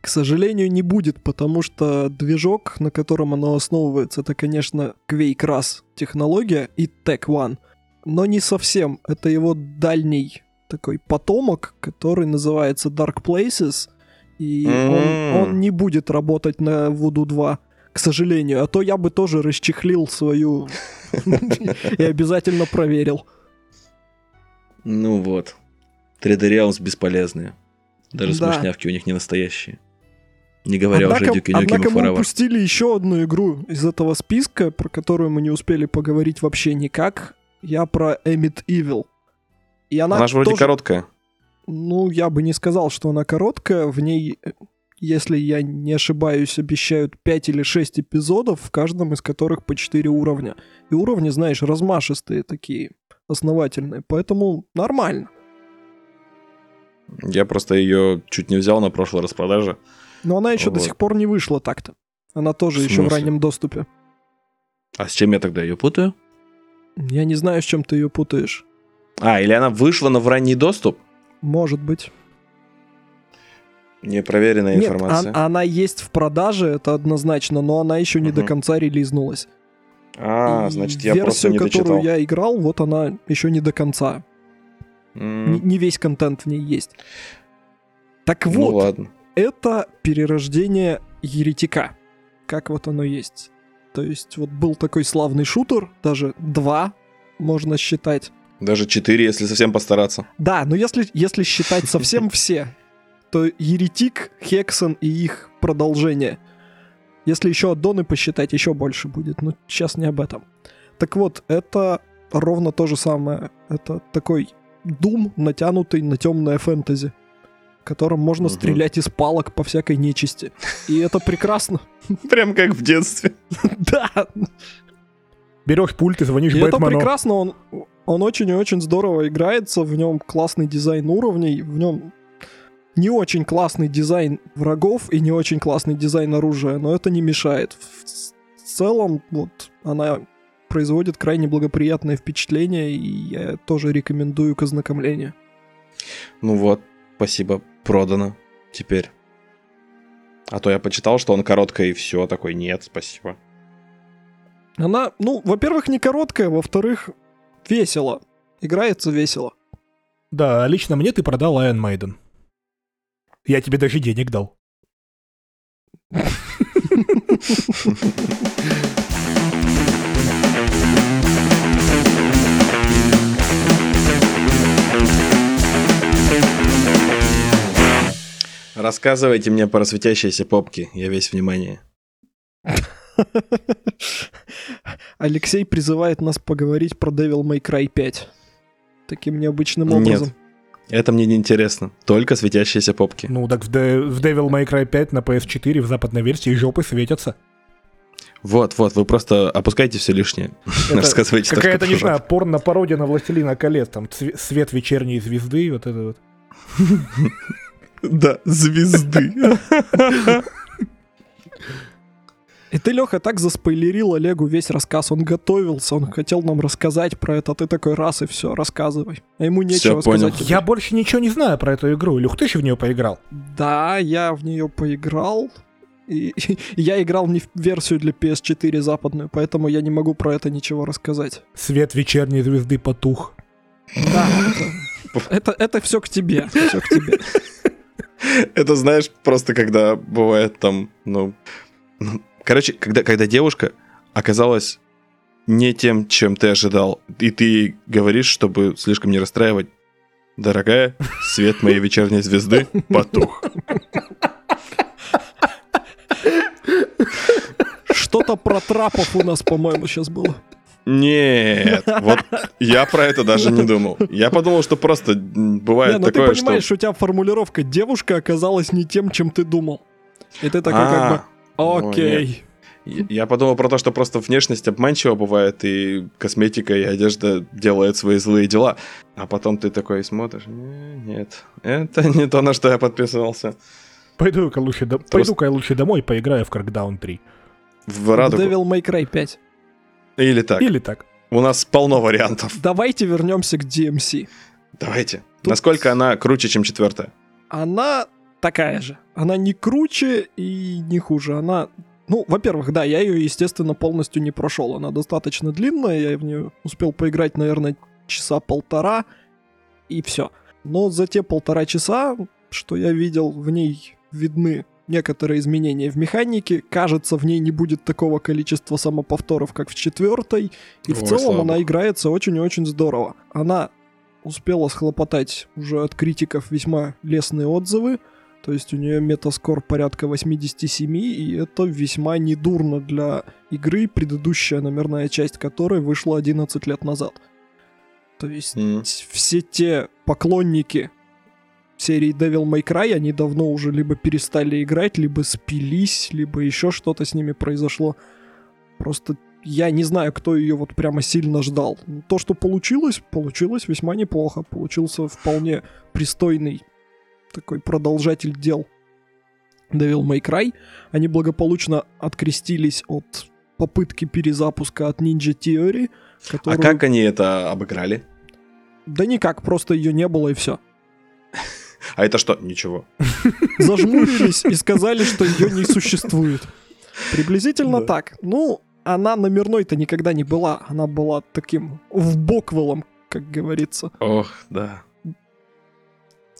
К сожалению, не будет, потому что движок, на котором оно основывается, это, конечно, Quake RAS технология и Tech One, но не совсем. Это его дальний такой потомок, который называется Dark Places, и он, он не будет работать на Voodoo 2, к сожалению. А то я бы тоже расчехлил свою [laughs] и обязательно проверил. Ну вот. 3D Realms бесполезные. Даже Да. смешнявки у них не настоящие. Не говоря уже о Однако, Дюке Нюкеме однако мы упустили еще одну игру из этого списка, про которую мы не успели поговорить вообще никак. Я про Emit Evil. И она, Она же вроде тоже- короткая. Ну, я бы не сказал, что она короткая. В ней, э, если я не ошибаюсь, обещают 5 или 6 эпизодов, в каждом из которых по 4 уровня. И уровни, знаешь, размашистые такие, основательные. Поэтому нормально. Я просто ее чуть не взял на прошлой распродаже. Но она еще до Вот. сих пор не вышла так-то. Она тоже В еще в раннем доступе. А с чем я тогда ее путаю? Я не знаю, с чем ты ее путаешь. А, или она вышла, но в ранний доступ? Может быть. Непроверенная Нет, информация. а- она есть в продаже, это однозначно, но она еще не до Мгм. конца релизнулась. А, И значит, я просто версию, не которую дочитал. я играл, вот она еще не до конца. М, Не, не весь контент в ней есть. Так Ну вот, ладно. это перерождение еретика. Как вот оно есть. То есть вот был такой славный шутер, даже два можно считать. Даже 4, если совсем постараться. Да, но если, если считать совсем [laughs] все, то Еретик, Хексон и их продолжение. Если еще аддоны посчитать, еще больше будет. Но сейчас не об этом. Так вот, это ровно то же самое. Это такой дум, натянутый на темное фэнтези, в котором можно Мгм. стрелять из палок по всякой нечисти. И это прекрасно. [laughs] Прям как в детстве. [laughs] Да, Берешь пульт и звонишь и это Бэтмену. прекрасно. Он, Он очень и очень здорово играется, в нем классный дизайн уровней, в нем не очень классный дизайн врагов и не очень классный дизайн оружия, но это не мешает. В целом, вот, она производит крайне благоприятное впечатление, и я тоже рекомендую к ознакомлению. Ну вот, спасибо, продано теперь. А то я почитал, что он короткая и все, такой, нет, спасибо. Она, ну, во-первых, не короткая, во-вторых, весело. Играется весело. Да, лично мне ты продал Iron Maiden. Я тебе даже денег дал. Рассказывайте мне про светящиеся попки, я весь внимание. [laughs] Алексей призывает нас поговорить про Devil May Cry 5. Таким необычным образом. Нет, это мне не интересно. Только светящиеся попки. Ну так в, De- в Devil May Cry 5 на PS4 в западной версии жопы светятся. Вот, вот, вы просто опускаете все лишнее. [laughs] Рассказывайте Какая-то, не знаю, порно-пародия на Властелина колец. Там свет вечерней звезды, вот это вот. [laughs] Да, звезды. [laughs] И ты, Леха, так заспойлерил Олегу весь рассказ. Он готовился, он хотел нам рассказать про это. а Ты такой раз и все, рассказывай. А ему нечего понял. сказать. Я больше ничего не знаю про эту игру. Илюх, ты же в нее поиграл. Да, я в нее поиграл. И, [laughs] я играл не в версию для PS4 западную, поэтому я не могу про это ничего рассказать. Свет вечерней звезды потух. Да, это, это, это все к тебе. Все к тебе. [laughs] Это знаешь, просто когда бывает там, ну... ну, Короче, когда, когда девушка оказалась не тем, чем ты ожидал, и ты говоришь, чтобы слишком не расстраивать, дорогая, свет моей вечерней звезды потух. Что-то про трапов у нас, по-моему, сейчас было. Нет, вот я про это даже не думал. Я подумал, что просто бывает Не, ну ты такое, понимаешь, что... у тебя формулировка «девушка оказалась не тем, чем ты думал». И ты такой А, как бы ну, «Окей». Я я подумал про то, что просто внешность обманчива бывает, и косметика и одежда делают свои злые дела. А потом ты такой смотришь, «Не, нет, это не то, на что я подписывался. Пойду-ка лучше, до- пойду-ка я лучше домой поиграю в Crackdown 3. В радугу. Devil May Cry 5. Или так. Или так. У нас полно вариантов. Давайте вернемся к DMC. Давайте. Тут- Насколько она круче, чем четвертая? Она такая же. Она не круче и не хуже. Она... Ну, во-первых, да, я ее, естественно, полностью не прошел. Она достаточно длинная, я в нее успел поиграть, наверное, часа полтора, и все. Но за те полтора часа, что я видел, в ней видны некоторые изменения в механике. Кажется, в ней не будет такого количества самоповторов, как в четвертой. И в Ой, целом слава она играется очень и очень здорово. Она успела схлопотать уже от критиков весьма лестные отзывы. То есть у нее метаскор порядка 87, и это весьма недурно для игры, предыдущая номерная часть которой вышла 11 лет назад. То есть М. все те поклонники серии Devil May Cry, они давно уже либо перестали играть, либо спились, либо еще что-то с ними произошло. Просто я не знаю, кто ее вот прямо сильно ждал. То, что получилось, получилось весьма неплохо. Получился вполне пристойный такой продолжатель дел Devil May Cry. Они благополучно открестились от попытки перезапуска от Ninja Theory, А которую... как они это обыграли? Да никак, просто ее не было и все. А это что? Ничего. [laughs] Зажмурились и сказали, что ее не существует. Приблизительно Да. так. Ну, она номерной-то никогда не была. Она была таким вбоквелом, как говорится. Ох, да.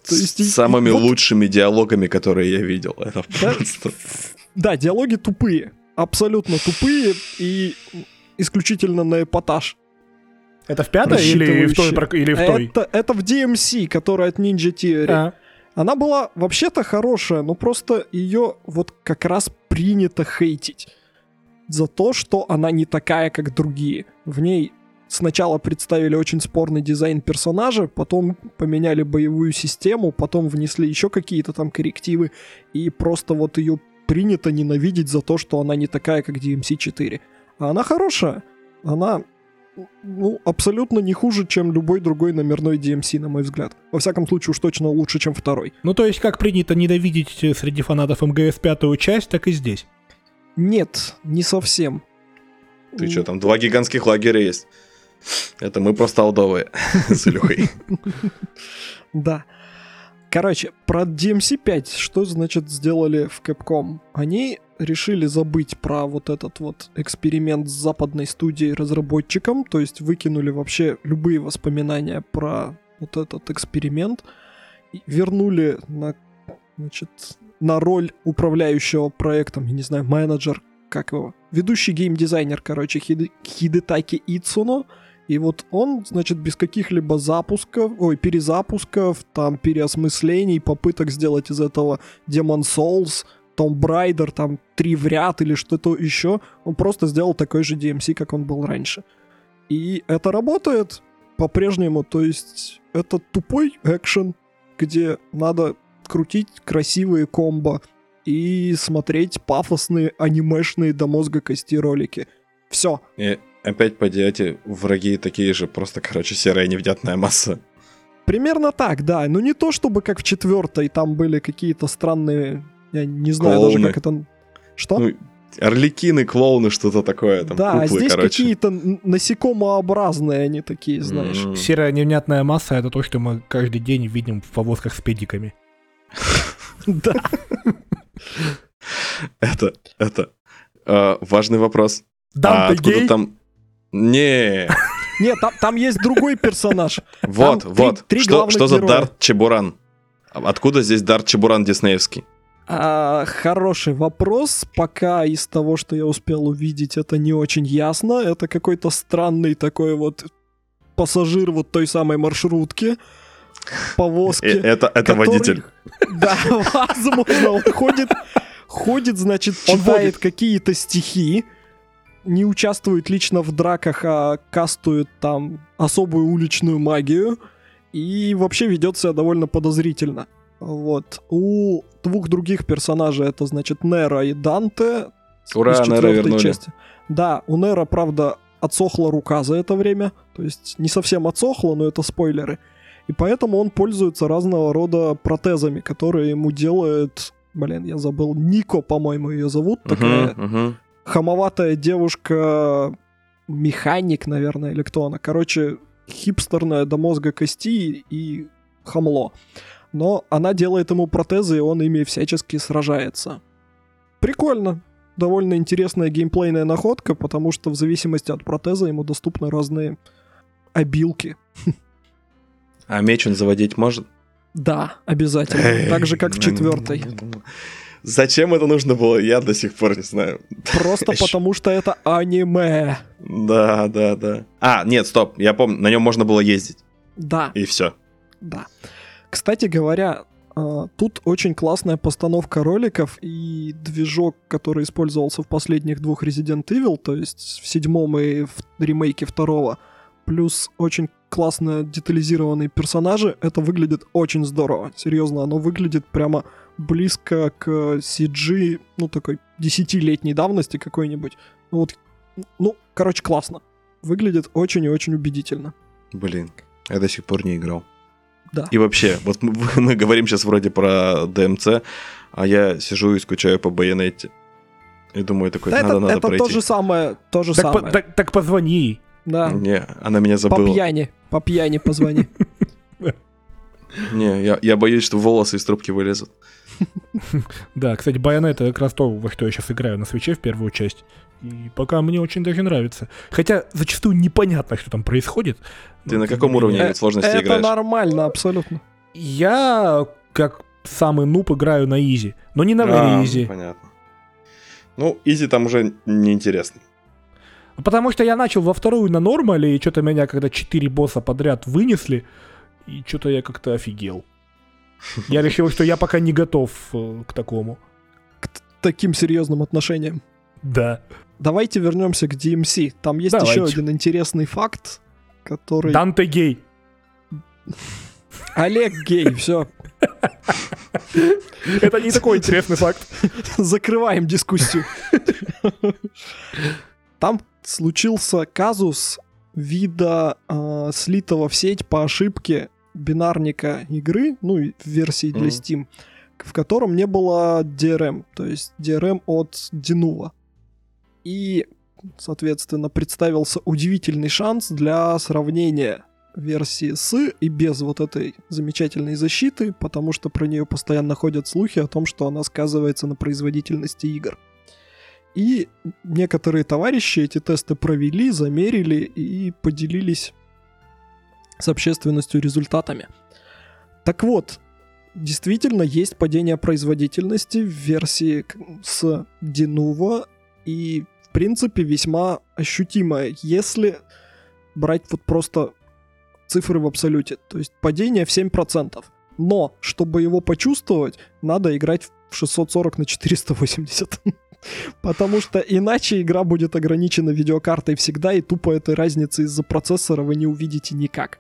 То есть С самыми вот- лучшими диалогами, которые я видел. Это Да? просто... Да, диалоги тупые. Абсолютно тупые и исключительно на эпатаж. Это в пятой или в той? Или в той? Это, это в DMC, которая от Ninja Theory. А, Она была вообще-то хорошая, но просто ее вот как раз принято хейтить. За то, что она не такая, как другие. В ней сначала представили очень спорный дизайн персонажа, потом поменяли боевую систему, потом внесли еще какие-то там коррективы, и просто вот ее принято ненавидеть за то, что она не такая, как DMC4. А она хорошая. Она ну, абсолютно не хуже, чем любой другой номерной DMC, на мой взгляд. Во всяком случае, уж точно лучше, чем второй. Ну, то есть, как принято ненавидеть э, среди фанатов МГС пятую часть, так и здесь. Нет, не совсем. Ты что, там два гигантских лагеря есть. Это мы просто алдовые [laughs] с Илюхой. Да. Короче, про DMC 5, что значит сделали в Capcom? Они решили забыть про вот этот вот эксперимент с западной студией разработчиком, то есть выкинули вообще любые воспоминания про вот этот эксперимент, вернули на, значит, на роль управляющего проектом, я не знаю, менеджер, как его, ведущий геймдизайнер, короче, Хиде, Хидетаки Ицуно, и вот он, значит, без каких-либо запусков, ой, перезапусков, там, переосмыслений, попыток сделать из этого Demon Souls, Tomb Raider, там, три в ряд или что-то еще, он просто сделал такой же DMC, как он был раньше. И это работает по-прежнему, то есть это тупой экшен, где надо крутить красивые комбо и смотреть пафосные анимешные до мозга кости ролики. Все. И опять поди эти враги такие же, просто, короче, серая невнятная масса. Примерно так, да. Ну не то чтобы как в четвертой, там были какие-то странные, я не знаю Клоуны. даже как это... Что? Ну, орликины, клоуны, что-то такое, там, да, а куклы, здесь короче. какие-то насекомообразные они такие, знаешь. М. Серая невнятная масса — это то, что мы каждый день видим в повозках с педиками. Да. [laughs] Это, это э, важный вопрос. а Данте откуда там... Не, Нет, там, там есть другой персонаж. [laughs] вот, три- вот. три что, главных что за героя. Дарт Чебуран? Откуда здесь Дарт Чебуран диснеевский? А, хороший вопрос. Пока из того, что я успел увидеть, это не очень ясно. Это какой-то странный такой вот пассажир вот той самой маршрутки, повозки. Э, Это, это который- водитель. [laughs] Да, [laughs] возможно, он ходит, ходит, значит, читает какие-то стихи, не участвует лично в драках, а кастует там особую уличную магию и вообще ведет себя довольно подозрительно. Вот. У двух других персонажей, это, значит, Нера и Данте, Ура, из Нера вернули. части. Да, у Нера, правда, отсохла рука за это время. То есть не совсем отсохла, но это спойлеры. И поэтому он пользуется разного рода протезами, которые ему делает... Блин, я забыл. Нико, по-моему, ее зовут. Такая Мгм, мгм. Хамоватая девушка... Механик, наверное, или кто она. Короче, хипстерная до мозга кости и хамло. Но она делает ему протезы, и он ими всячески сражается. Прикольно. Довольно интересная геймплейная находка, потому что в зависимости от протеза ему доступны разные обилки. А меч он заводить может? Да, обязательно. Так же, как в четвертой. Зачем это нужно было, я до сих пор не знаю. Просто потому что это аниме. Да, да, да. А, нет, стоп, я помню, на нем можно было ездить, Да, и все. да. Кстати говоря, а, тут очень классная постановка роликов и движок, который использовался в последних двух Resident Evil, то есть в седьмом и в ремейке второго, плюс очень классно детализированные персонажи, это выглядит очень здорово. Серьезно, оно выглядит прямо близко к CG, ну, такой десятилетней давности какой-нибудь. Ну, вот, ну, короче, классно. Выглядит очень и очень убедительно. Блин, я до сих пор не играл. Да. И вообще, вот мы, [laughs] мы говорим сейчас вроде про ДМЦ, а я сижу и скучаю по байонете. И думаю, такой, Да, надо, это, надо это пройти. то же самое, то же Так, по- самое. так- так позвони. Да. Не, она меня По забыла. пьяни, по пьяни позвони. [laughs] Не, я, я боюсь, что волосы из трубки вылезут. [laughs] Да, кстати, Bayonetta это как раз то, во что я сейчас играю на свече в первую часть. И пока мне очень даже нравится. Хотя зачастую непонятно, что там происходит. Ты на каком не уровне сложности Это играешь? нормально, абсолютно. Я, как самый нуб, играю на изи. Но не на А, very easy. Понятно. Ну, изи там уже неинтересно. Потому что я начал во вторую на нормале, и что-то меня когда четыре босса подряд вынесли, и что-то я как-то офигел. Я решил, что я пока не готов э, к такому. Таким серьезным отношением. Да. Давайте вернемся к DMC. Там есть Давайте. еще один интересный факт, который... Данте гей. Олег гей, все, Это не такой интересный факт. закрываем дискуссию. Там случился казус вида э, слитого в сеть по ошибке бинарника игры, ну, версии для Мгм. Steam, в котором не было DRM, то есть DRM от Denuvo. И, соответственно, представился удивительный шанс для сравнения версии с и без вот этой замечательной защиты, потому что про нее постоянно ходят слухи о том, что она сказывается на производительности игр. И некоторые товарищи эти тесты провели, замерили и поделились с общественностью результатами. Так вот, действительно есть падение производительности в версии с Denuvo и, в принципе, весьма ощутимое, если брать вот просто цифры в абсолюте. То есть падение в 7%. Но, чтобы его почувствовать, надо играть в 640 на 480. [laughs] Потому что иначе игра будет ограничена видеокартой всегда, и тупо этой разницы из-за процессора вы не увидите никак.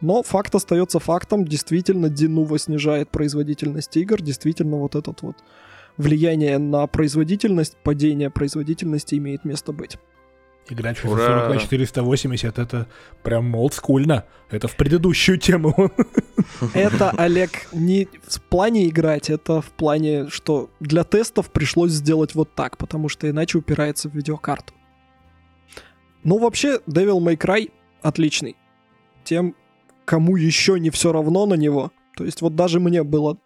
Но факт остается фактом, действительно Denuvo снижает производительность игр, действительно вот этот вот влияние на производительность, падение производительности имеет место быть. Играть в Ура! 640 на 480 это прям олдскульно. Это в предыдущую тему. Это, Олег, не в плане играть, это в плане, что для тестов пришлось сделать вот так, потому что иначе упирается в видеокарту. Ну, вообще, Devil May Cry отличный. Тем, кому еще не все равно на него. То есть вот даже мне было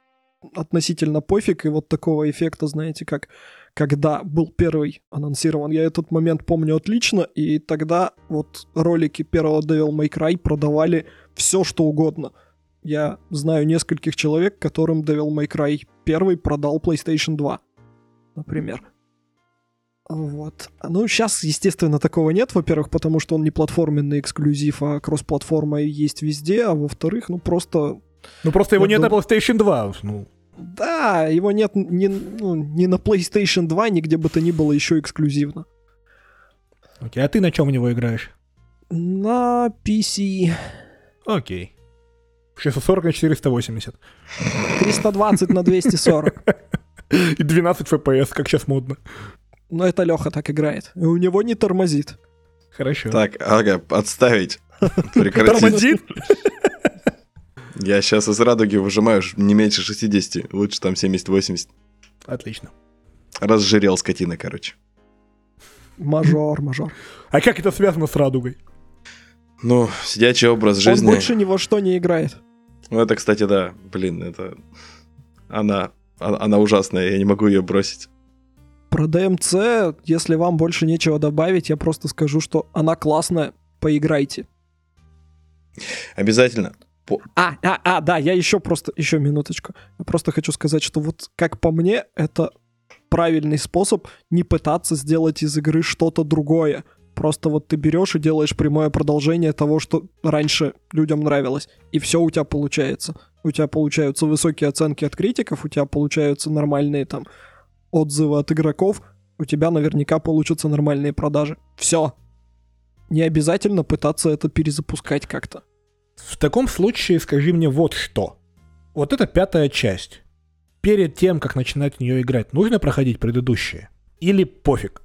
относительно пофиг, и вот такого эффекта, знаете, как когда был первый анонсирован, я этот момент помню отлично, и тогда вот ролики первого Devil May Cry продавали все, что угодно. Я знаю нескольких человек, которым Devil May Cry 1 продал PlayStation 2, например. Вот. Ну, сейчас, естественно, такого нет, во-первых, потому что он не платформенный эксклюзив, а кроссплатформа есть везде, а во-вторых, ну просто... Ну просто его Я нет на дум- PlayStation 2. Ну, Да, его нет ни, ну, ни на PlayStation 2, нигде бы то ни было еще эксклюзивно. окей. А ты на чем в него играешь? На PC Окей. 640 на 480. 320 на 240. [laughs] И 12 FPS, как сейчас модно. Но это Леха так играет. И у него не тормозит. Хорошо. Так, ага, отставить. [laughs] Прекратить. Тормозит? [laughs] Я сейчас из радуги выжимаю ж- не меньше 60, лучше там 70-80. Отлично. Разжирел скотина, короче. Мажор, мажор. [laughs] А как это связано с радугой? Ну, сидячий образ Он жизни. больше ни во что не играет. Ну, это, кстати, да, блин, это... Она, а- она ужасная, я не могу ее бросить. Про DMC, если вам больше нечего добавить, я просто скажу, что она классная, поиграйте. Обязательно. А, а, а, да, я еще просто, еще минуточку. Я просто хочу сказать, что вот как по мне, это правильный способ не пытаться сделать из игры что-то другое. Просто вот ты берешь и делаешь прямое продолжение того, что раньше людям нравилось. И все у тебя получается. У тебя получаются высокие оценки от критиков, у тебя получаются нормальные там отзывы от игроков, у тебя наверняка получатся нормальные продажи. Все. Не обязательно пытаться это перезапускать как-то. В таком случае скажи мне вот что. Вот это пятая часть. Перед тем, как начинать в нее играть, нужно проходить предыдущие? Или пофиг?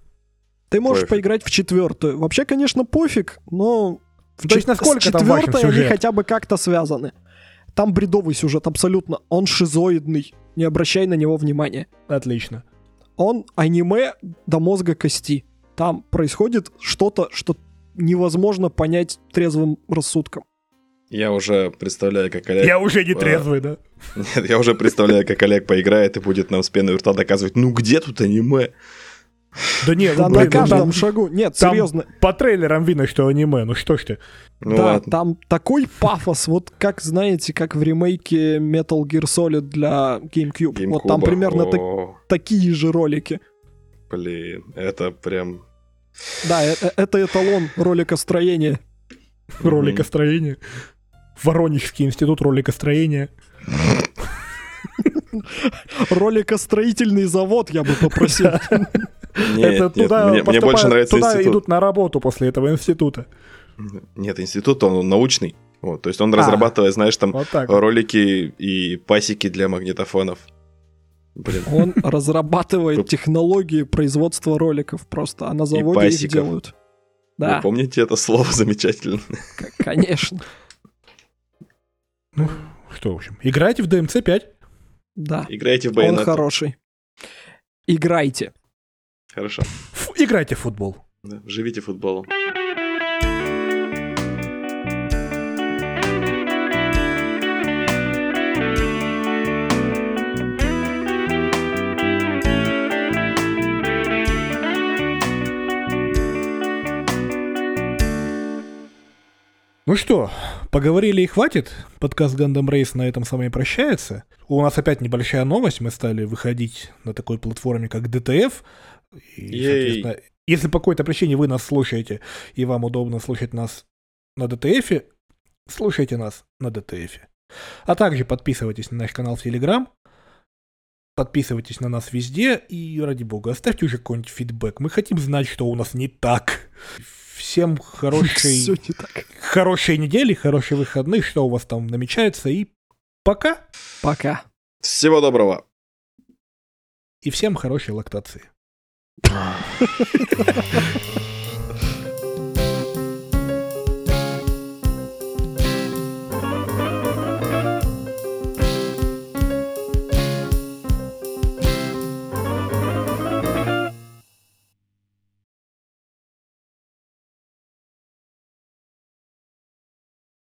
Ты можешь Пофиг. поиграть в четвертую. Вообще, конечно, пофиг, но в То есть насколько с там важен четвертой они хотя бы как-то связаны. Там бредовый сюжет абсолютно. Он шизоидный. Не обращай на него внимания. Отлично. Он аниме до мозга кости. Там происходит что-то, что невозможно понять трезвым рассудком. Я уже представляю, как Олег... Я уже не а, трезвый, да? Нет, я уже представляю, как Олег поиграет и будет нам с пеной рта доказывать, ну где тут аниме? Да нет, Да ну, на блин, ну, каждом там- шагу. Нет, там серьезно. По трейлерам видно, что аниме, ну что ж ты. Ну да, ладно. там такой пафос, вот как, знаете, как в ремейке Metal Gear Solid для GameCube. Вот там GameCube, примерно так- такие же ролики. Блин, это прям... Да, э- э- это эталон роликостроения. Роликостроение. Воронежский институт роликостроения. Роликостроительный завод, я бы попросил. [laughs] Нет, это нет, туда, мне, мне больше нравится туда институт. идут на работу после этого института. Нет, институт, он научный. Вот, то есть он А. разрабатывает, знаешь, там Вот так. ролики и пасеки для магнитофонов. Блин, Он [laughs] разрабатывает технологии производства роликов просто, а на заводе их делают. Да, Вы помните это слово замечательно? конечно. Ну, что, в общем, играйте в DMC 5. Да, Играйте в он Bayonetta. хороший. Играйте. Хорошо. Ф- играйте в футбол. Да, живите футболом. Ну что, поговорили и хватит. Подкаст Gundam Race на этом с вами прощается. У нас опять небольшая новость. Мы стали выходить на такой платформе, как DTF. И, соответственно, если по какой-то причине вы нас слушаете, и вам удобно слушать нас на DTF, слушайте нас на DTF. А также подписывайтесь на наш канал в Telegram, подписывайтесь на нас везде и, ради бога, оставьте уже какой-нибудь фидбэк. Мы хотим знать, что у нас не так. Всем хорошей, Все не так. хорошей недели, хороших выходных, что у вас там намечается, и пока. Пока. Всего доброго. И всем хорошей лактации. [laughs]